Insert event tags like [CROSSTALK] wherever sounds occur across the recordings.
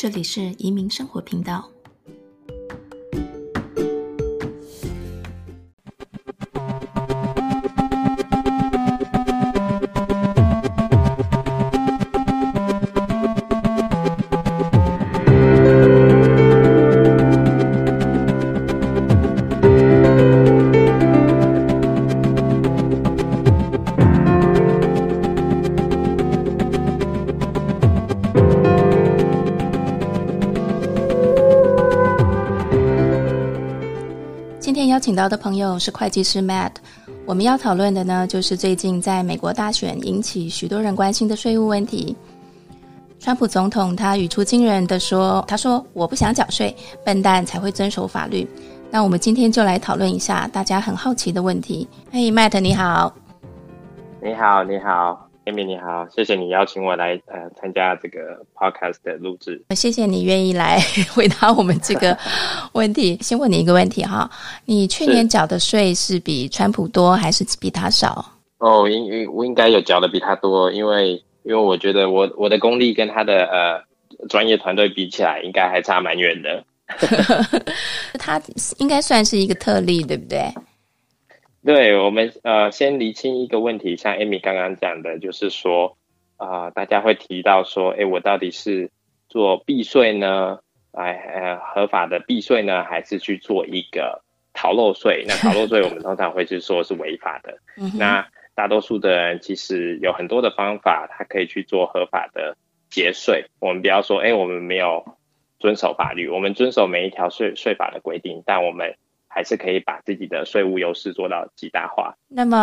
这里是移民生活频道。今天邀请到的朋友是会计师 Matt，我们要讨论的呢，就是最近在美国大选引起许多人关心的税务问题。川普总统他语出惊人的说：“他说我不想缴税，笨蛋才会遵守法律。”那我们今天就来讨论一下大家很好奇的问题。嘿，Matt，你好。你好，你好。Amy 你好，谢谢你邀请我来呃参加这个 podcast 的录制。谢谢你愿意来回答我们这个 [LAUGHS] 问题。先问你一个问题哈，你去年缴的税是比川普多还是比他少？哦，应应我应该有缴的比他多，因为因为我觉得我我的功力跟他的呃专业团队比起来，应该还差蛮远的。[LAUGHS] 他应该算是一个特例，对不对？对，我们呃，先厘清一个问题，像 Amy 刚刚讲的，就是说啊、呃，大家会提到说，哎，我到底是做避税呢，哎呃，合法的避税呢，还是去做一个逃漏税？那逃漏税 [LAUGHS] 我们通常会是说是违法的。那大多数的人其实有很多的方法，他可以去做合法的节税。我们不要说，哎，我们没有遵守法律，我们遵守每一条税税法的规定，但我们。还是可以把自己的税务优势做到极大化。那么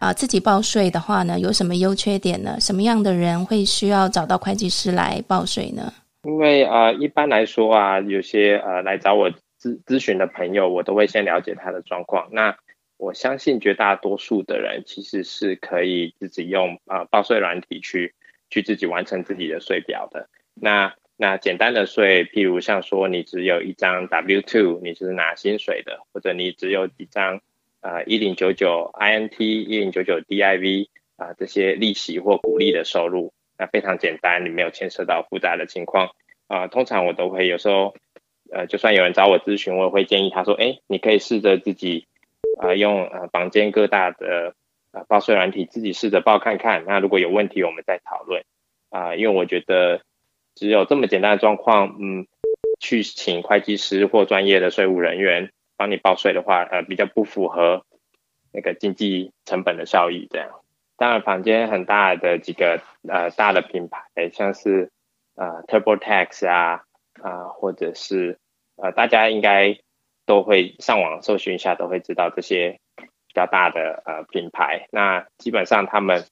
啊、呃，自己报税的话呢，有什么优缺点呢？什么样的人会需要找到会计师来报税呢？因为啊、呃，一般来说啊，有些呃来找我咨咨询的朋友，我都会先了解他的状况。那我相信绝大多数的人其实是可以自己用啊、呃、报税软体去去自己完成自己的税表的。那那简单的税，譬如像说你只有一张 W-2，你是拿薪水的，或者你只有几张呃一零九九 INT、一零九九 DIV 啊、这些利息或股利的收入，那非常简单，你没有牵涉到复杂的情况。啊、通常我都会有时候呃，就算有人找我咨询，我也会建议他说，哎，你可以试着自己啊、用呃坊间各大的呃报税软体自己试着报看看，那如果有问题，我们再讨论。啊、因为我觉得。只有这么简单的状况，嗯，去请会计师或专业的税务人员帮你报税的话，呃，比较不符合那个经济成本的效益。这样，当然，坊间很大的几个呃大的品牌，像是呃 TurboTax 啊啊、或者是呃大家应该都会上网搜寻一下，都会知道这些比较大的呃品牌。那基本上他们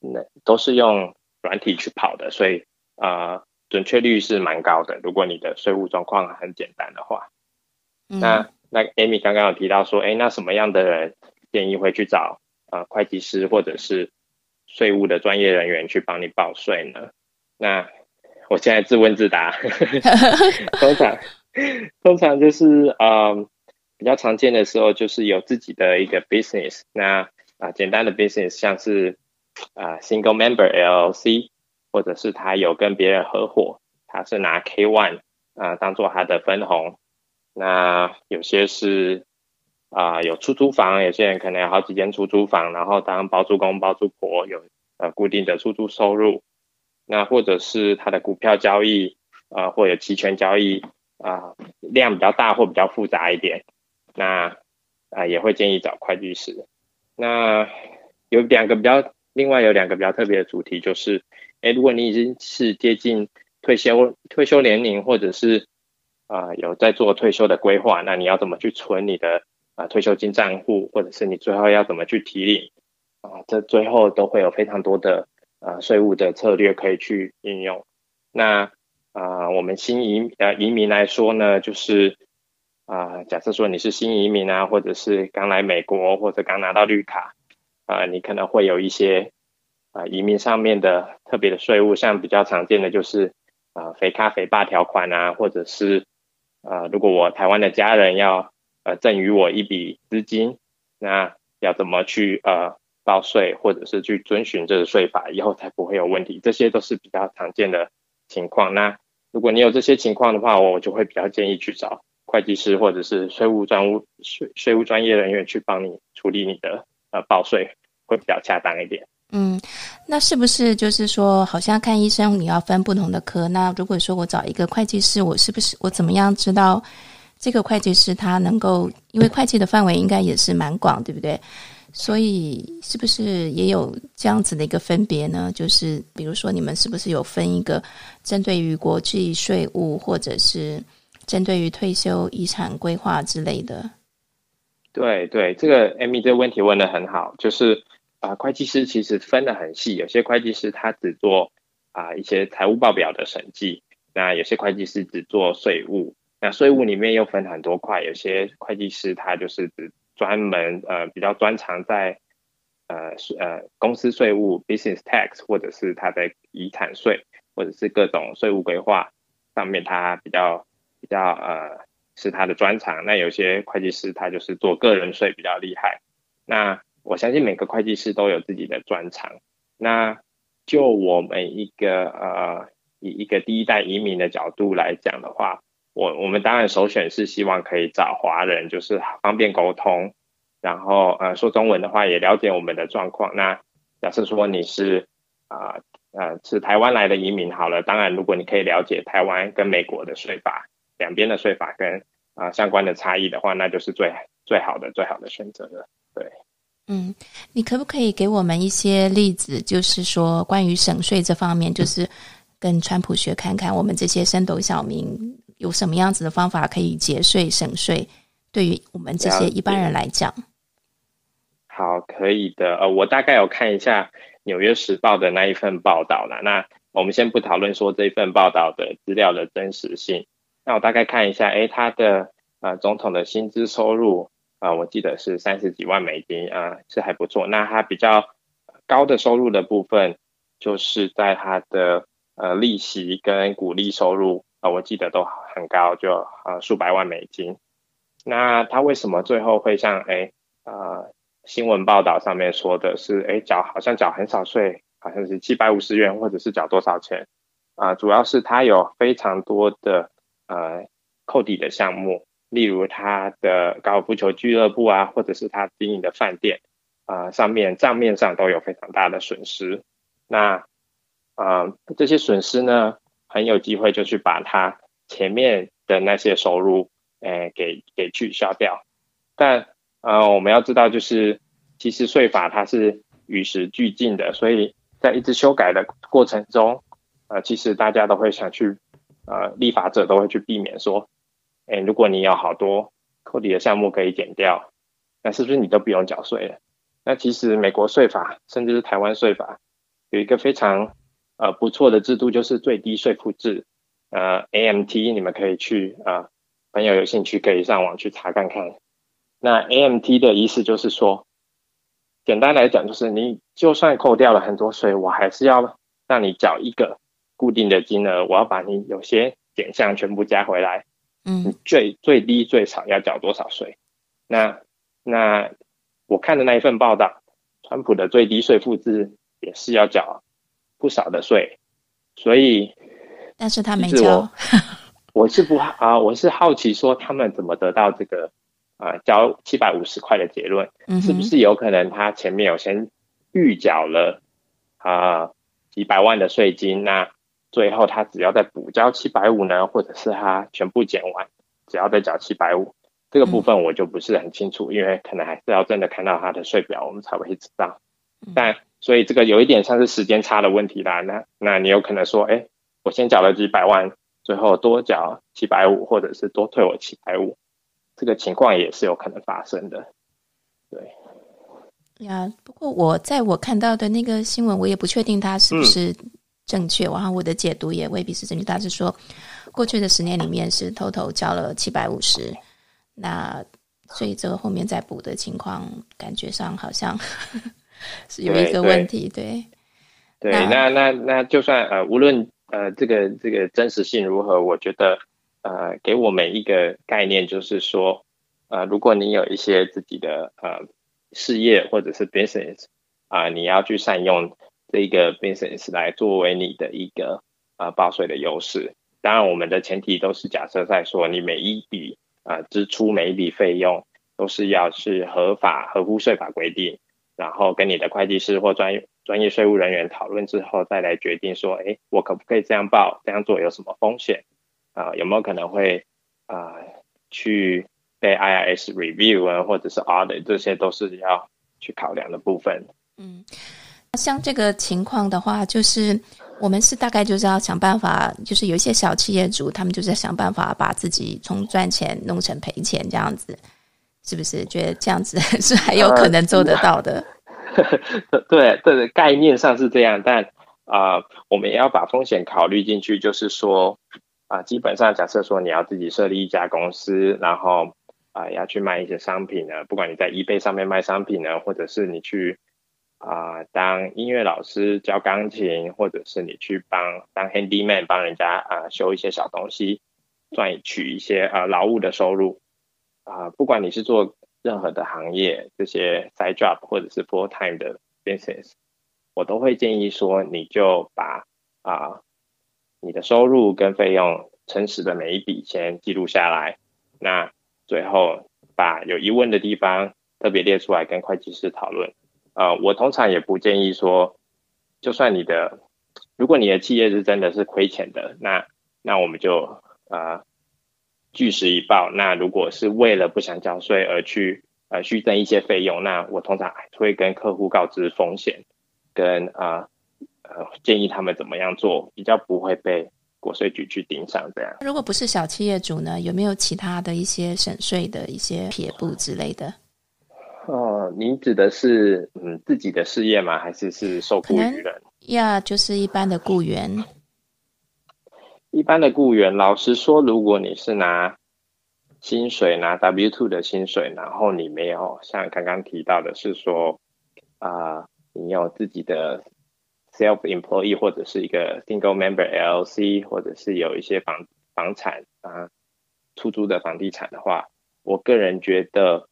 那都是用软体去跑的，所以。呃，准确率是蛮高的。如果你的税务状况很简单的话，嗯、那那 Amy 刚刚有提到说，哎，那什么样的人建议会去找呃会计师或者是税务的专业人员去帮你报税呢？那我现在自问自答，[LAUGHS] 通常通常就是呃比较常见的时候，就是有自己的一个 business，那啊、呃、简单的 business 像是啊、呃、single member LLC。或者是他有跟别人合伙，他是拿 K one 啊、当做他的分红。那有些是啊、有出租房，有些人可能有好几间出租房，然后当包租公包租婆有呃固定的出租收入。那或者是他的股票交易啊、或者期权交易啊、量比较大或比较复杂一点，那啊、也会建议找会计师。那有两个比较，另外有两个比较特别的主题就是。哎，如果你已经是接近退休退休年龄，或者是啊、有在做退休的规划，那你要怎么去存你的啊、退休金账户，或者是你最后要怎么去提领啊？这最后都会有非常多的啊税务的策略可以去应用。那啊、我们新移呃移民来说呢，就是啊、假设说你是新移民啊，或者是刚来美国，或者刚拿到绿卡啊、你可能会有一些。啊，移民上面的特别的税务，像比较常见的就是啊，肥咖肥爸条款啊，或者是啊，如果我台湾的家人要呃赠与我一笔资金，那要怎么去呃报税，或者是去遵循这个税法，以后才不会有问题，这些都是比较常见的情况。那如果你有这些情况的话，我就会比较建议去找会计师或者是税务专务税税务专业人员去帮你处理你的呃报税，会比较恰当一点。嗯，那是不是就是说，好像看医生你要分不同的科？那如果说我找一个会计师，我是不是我怎么样知道这个会计师他能够？因为会计的范围应该也是蛮广，对不对？所以是不是也有这样子的一个分别呢？就是比如说，你们是不是有分一个针对于国际税务，或者是针对于退休遗产规划之类的？对对，这个 Amy 这个问题问得很好，就是。啊，会计师其实分得很细，有些会计师他只做啊一些财务报表的审计，那有些会计师只做税务，那税务里面又分很多块，有些会计师他就是只专门呃比较专长在呃呃公司税务 business tax 或者是他的遗产税或者是各种税务规划上面他比较比较呃是他的专长，那有些会计师他就是做个人税比较厉害，那。我相信每个会计师都有自己的专长。那就我们一个呃，以一个第一代移民的角度来讲的话，我我们当然首选是希望可以找华人，就是方便沟通，然后呃说中文的话也了解我们的状况。那假设说你是啊呃，呃是台湾来的移民好了，当然如果你可以了解台湾跟美国的税法两边的税法跟啊、相关的差异的话，那就是最最好的最好的选择了。对。嗯，你可不可以给我们一些例子，就是说关于省税这方面，就是跟川普学看看，我们这些升斗小民有什么样子的方法可以节税省税？对于我们这些一般人来讲，好，可以的。呃，我大概有看一下《纽约时报》的那一份报道了。那我们先不讨论说这份报道的资料的真实性。那我大概看一下，诶，他的呃总统的薪资收入。啊、我记得是三十几万美金啊、呃，是还不错。那他比较高的收入的部分，就是在他的呃利息跟股利收入啊、我记得都很高，就呃数百万美金。那他为什么最后会像哎呃新闻报道上面说的是哎缴好像缴很少税，好像是七百五十元，或者是缴多少钱啊、主要是他有非常多的呃扣抵的项目。例如他的高尔夫球俱乐部啊，或者是他经营的饭店啊、上面账面上都有非常大的损失。那啊、这些损失呢，很有机会就去把他前面的那些收入，诶，给给取消掉。但呃，我们要知道，就是其实税法它是与时俱进的，所以在一直修改的过程中，呃，其实大家都会想去，呃，立法者都会去避免说。哎，如果你有好多扣抵的项目可以减掉，那是不是你都不用缴税了？那其实美国税法，甚至是台湾税法，有一个非常呃不错的制度，就是最低税负制，呃，AMT，你们可以去呃，朋友有兴趣可以上网去查看看。那 AMT 的意思就是说，简单来讲就是你就算扣掉了很多税，我还是要让你缴一个固定的金额，我要把你有些减项全部加回来。嗯，最最低最少要缴多少税？那那我看的那一份报道，川普的最低税负制也是要缴不少的税，所以，但是他没交。[LAUGHS] 我是不啊，我是好奇说他们怎么得到这个啊交七百五十块的结论？嗯，是不是有可能他前面有先预缴了啊几百万的税金？那最后他只要再补交七百五呢，或者是他全部减完，只要再缴七百五，这个部分我就不是很清楚，嗯，因为可能还是要真的看到他的税表，我们才会知道。但所以这个有一点像是时间差的问题啦。那那你有可能说，哎，我先缴了几百万，最后多缴七百五，或者是多退我七百五，这个情况也是有可能发生的。对。呀，不过我在我看到的那个新闻，我也不确定他是不是，嗯。正确，然后我的解读也未必是正确。他是说，过去的十年里面是偷偷交了七百五十，那所以这个后面再补的情况，感觉上好像 [LAUGHS] 是有一个问题。对，对，对那那那，那就算呃，无论呃这个这个真实性如何，我觉得呃给我们一个概念，就是说呃，如果你有一些自己的呃事业或者是 business 啊、呃，你要去善用。这个 business 来作为你的一个呃报税的优势，当然我们的前提都是假设在说，你每一笔啊、支出每一笔费用都是要是合法合乎税法规定，然后跟你的会计师或专业专业税务人员讨论之后，再来决定说，哎，我可不可以这样报？这样做有什么风险？啊、有没有可能会啊、去被 IRS review 啊，或者是 audit，这些都是要去考量的部分。嗯，像这个情况的话，就是我们是大概就是要想办法，就是有一些小企业主，他们就是想办法把自己从赚钱弄成赔钱这样子，是不是？觉得这样子 [LAUGHS] 是还有可能做得到的？呃、对，[LAUGHS] 这个概念上是这样，但啊、我们也要把风险考虑进去，就是说。啊，基本上假设说你要自己设立一家公司，然后啊要去卖一些商品呢，不管你在 eBay 上面卖商品呢，或者是你去啊当音乐老师教钢琴，或者是你去帮当 handyman 帮人家啊修一些小东西，赚取一些啊劳务的收入啊，不管你是做任何的行业，这些 side job 或者是 full time 的 business，我都会建议说你就把啊。你的收入跟费用诚实的每一笔先记录下来，那最后把有疑问的地方特别列出来跟会计师讨论。呃，我通常也不建议说，就算你的，如果你的企业是真的是亏钱的，那那我们就呃据实以报。那如果是为了不想交税而去呃虚增一些费用，那我通常会跟客户告知风险跟啊。呃，建议他们怎么样做，比较不会被国税局去盯上这样。如果不是小企业主呢，有没有其他的一些省税的一些撇步之类的？哦，您指的是嗯自己的事业吗？还是是受雇于人？呀，就是一般的雇员。一般的雇员，老实说，如果你是拿薪水，拿 W two 的薪水，然后你没有像刚刚提到的是说啊、呃，你有自己的。self employee 或者是一个 single member LLC，或者是有一些房房产啊出租的房地产的话，我个人觉得，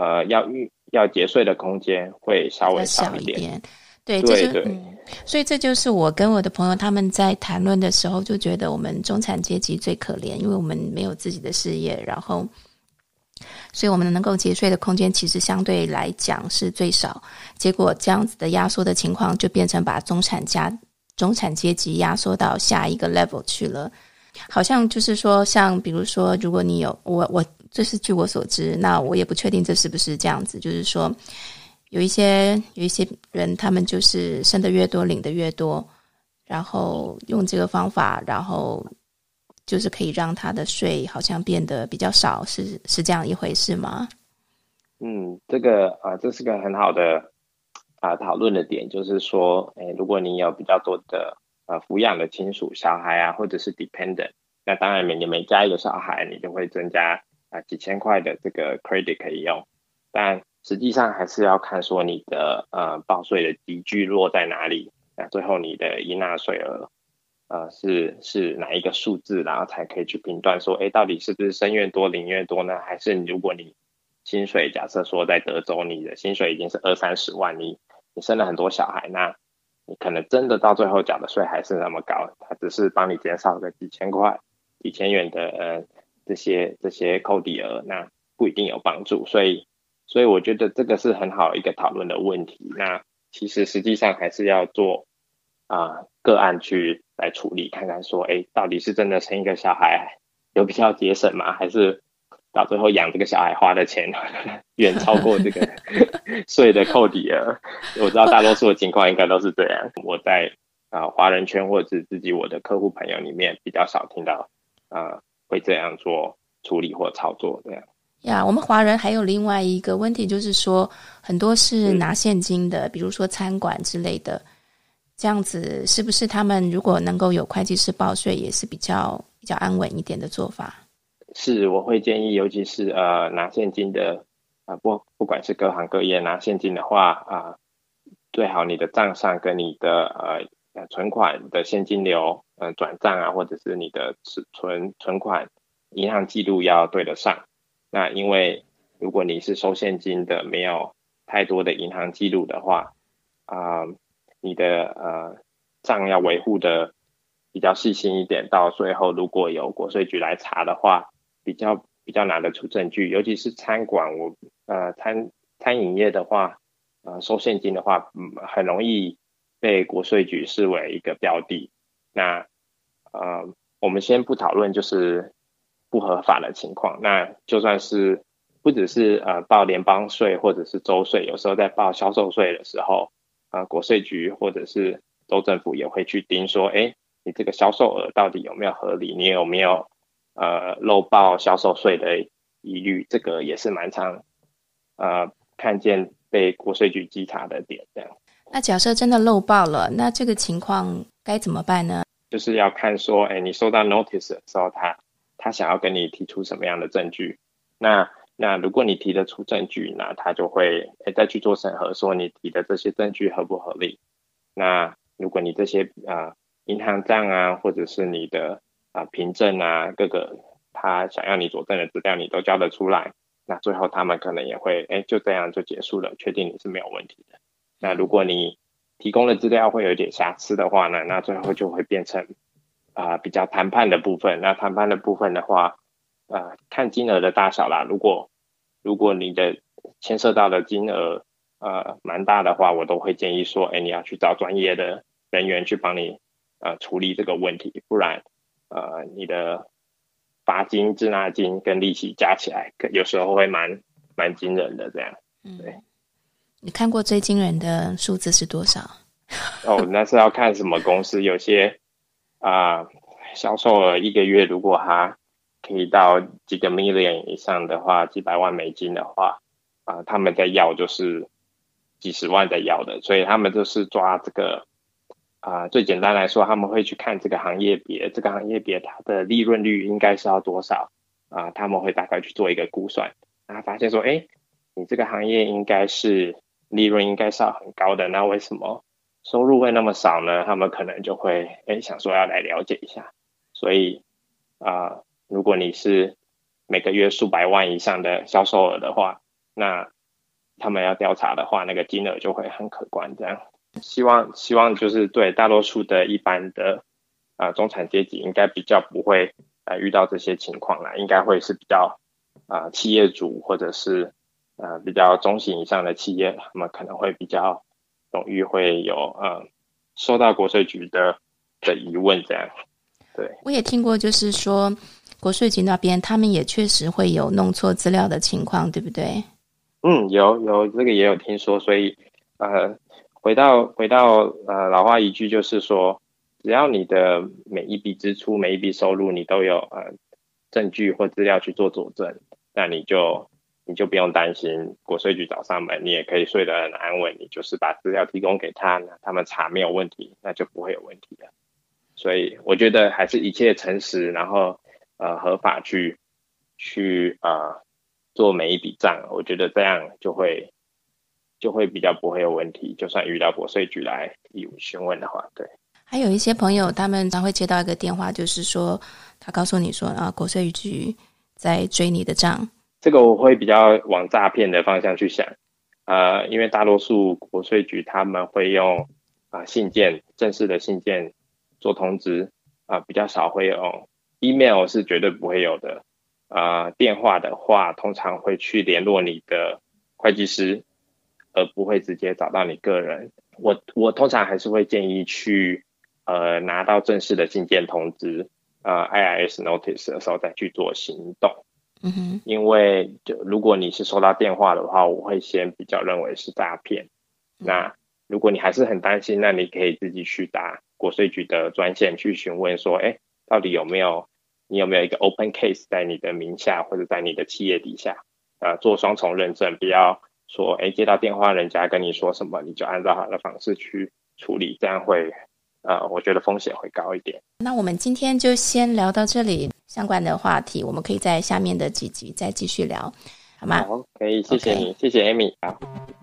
呃，要预要节税的空间会稍微少一点。对，对对、嗯，所以这就是我跟我的朋友他们在谈论的时候就觉得，我们中产阶级最可怜，因为我们没有自己的事业，然后。所以，我们能够节税的空间其实相对来讲是最少。结果，这样子的压缩的情况，就变成把中产家、中产阶级压缩到下一个 level 去了。好像就是说，像比如说，如果你有我，我这是据我所知，那我也不确定这是不是这样子。就是说，有一些有一些人，他们就是生的越多，领的越多，然后用这个方法，然后。就是可以让他的税好像变得比较少，是是这样一回事吗？嗯，这个啊、这是个很好的啊、讨论的点，就是说，诶，如果你有比较多的呃抚养的亲属小孩啊，或者是 dependent，那当然每年每加一个小孩，你就会增加啊、几千块的这个 credit 可以用，但实际上还是要看说你的呃报税的级距落在哪里，那最后你的应纳税额。呃，是是哪一个数字，然后才可以去评断说，哎，到底是不是生越多领越多呢？还是如果你薪水假设说在德州，你的薪水已经是二三十万，你你生了很多小孩，那你可能真的到最后缴的税还是那么高，它只是帮你减少个几千块、几千元的呃这些这些扣抵额，那不一定有帮助。所以所以我觉得这个是很好一个讨论的问题。那其实实际上还是要做啊、呃、个案去。来处理，看看说，哎，到底是真的生一个小孩有比较节省吗？还是到最后养这个小孩花的钱远超过这个 [LAUGHS] 税的扣抵额？我知道大多数的情况应该都是这样。我在啊华人圈或者是自己我的客户朋友里面比较少听到啊会这样做处理或操作这样。呀，我们华人还有另外一个问题，就是说很多是拿现金的，比如说餐馆之类的。这样子是不是他们如果能够有会计师报税，也是比较比较安稳一点的做法？是，我会建议，尤其是呃拿现金的啊、呃，不不管是各行各业拿现金的话啊、呃，最好你的账上跟你的呃呃存款的现金流呃转账啊，或者是你的存存款银行记录要对得上。那因为如果你是收现金的，没有太多的银行记录的话啊。呃你的呃账要维护的比较细心一点，到最后如果有国税局来查的话，比较比较拿得出证据，尤其是餐馆，我呃餐餐饮业的话，呃收现金的话，嗯，很容易被国税局视为一个标的。那呃，我们先不讨论就是不合法的情况，那就算是不只是呃报联邦税或者是州税，有时候在报销售税的时候，啊、呃，国税局或者是州政府也会去盯说，哎，你这个销售额到底有没有合理？你有没有呃漏报销售税的疑虑？这个也是蛮常呃看见被国税局稽查的点。这样。那假设真的漏报了，那这个情况该怎么办呢？就是要看说，哎，你收到 notice 的时候，他他想要跟你提出什么样的证据？那那如果你提得出证据，那他就会诶再去做审核，说你提的这些证据合不合理。那如果你这些啊银行账啊，或者是你的啊凭证啊，各个他想要你佐证的资料，你都交得出来，那最后他们可能也会诶就这样就结束了，确定你是没有问题的。那如果你提供的资料会有点瑕疵的话呢，那最后就会变成啊比较谈判的部分。那谈判的部分的话，啊看金额的大小啦，如果如果你的牵涉到的金额呃蛮大的话，我都会建议说，哎，你要去找专业的人员去帮你呃处理这个问题，不然呃你的罚金、滞纳金跟利息加起来，有时候会蛮蛮惊人的。这样，对。嗯，你看过最惊人的数字是多少？哦，那是要看什么公司，有些啊、销售额一个月如果他。可以到几个 million 以上的话，几百万美金的话，啊、他们在要就是几十万在要的，所以他们就是抓这个啊、最简单来说，他们会去看这个行业别，这个行业别它的利润率应该是要多少啊、他们会大概去做一个估算，然后发现说，哎，你这个行业应该是利润应该是要很高的，那为什么收入会那么少呢？他们可能就会哎想说要来了解一下，所以啊。如果你是每个月数百万以上的销售额的话，那他们要调查的话，那个金额就会很可观。这样，希望希望就是对大多数的一般的啊、中产阶级，应该比较不会呃遇到这些情况啦，应该会是比较啊、企业主或者是呃比较中型以上的企业，他们可能会比较容易会有呃收到国税局的的疑问。这样，对，我也听过，就是说。国税局那边，他们也确实会有弄错资料的情况，对不对？嗯，有有这个也有听说，所以呃，回到回到呃老话一句，就是说，只要你的每一笔支出、每一笔收入，你都有呃证据或资料去做佐证，那你就你就不用担心国税局找上门，你也可以睡得很安稳。你就是把资料提供给他，那他们查没有问题，那就不会有问题的。所以我觉得还是一切诚实，然后。呃，合法去去呃做每一笔账，我觉得这样就会就会比较不会有问题。就算遇到国税局来义务询问的话，对。还有一些朋友，他们常会接到一个电话，就是说他告诉你说啊，国税局在追你的账。这个我会比较往诈骗的方向去想，呃，因为大多数国税局他们会用啊、信件正式的信件做通知啊、比较少会用。email 是绝对不会有的，啊、电话的话通常会去联络你的会计师，而不会直接找到你个人。我我通常还是会建议去呃拿到正式的信件通知，呃 IRS notice 的时候再去做行动。嗯哼，因为就如果你是收到电话的话，我会先比较认为是诈骗。那如果你还是很担心，那你可以自己去打国税局的专线去询问说，哎，到底有没有？你有没有一个 open case 在你的名下或者在你的企业底下？呃，做双重认证，不要说，哎，接到电话，人家跟你说什么，你就按照他的方式去处理，这样会，呃，我觉得风险会高一点。那我们今天就先聊到这里，相关的话题我们可以在下面的几集再继续聊，好吗？好，可以，谢谢你谢谢 Amy，好。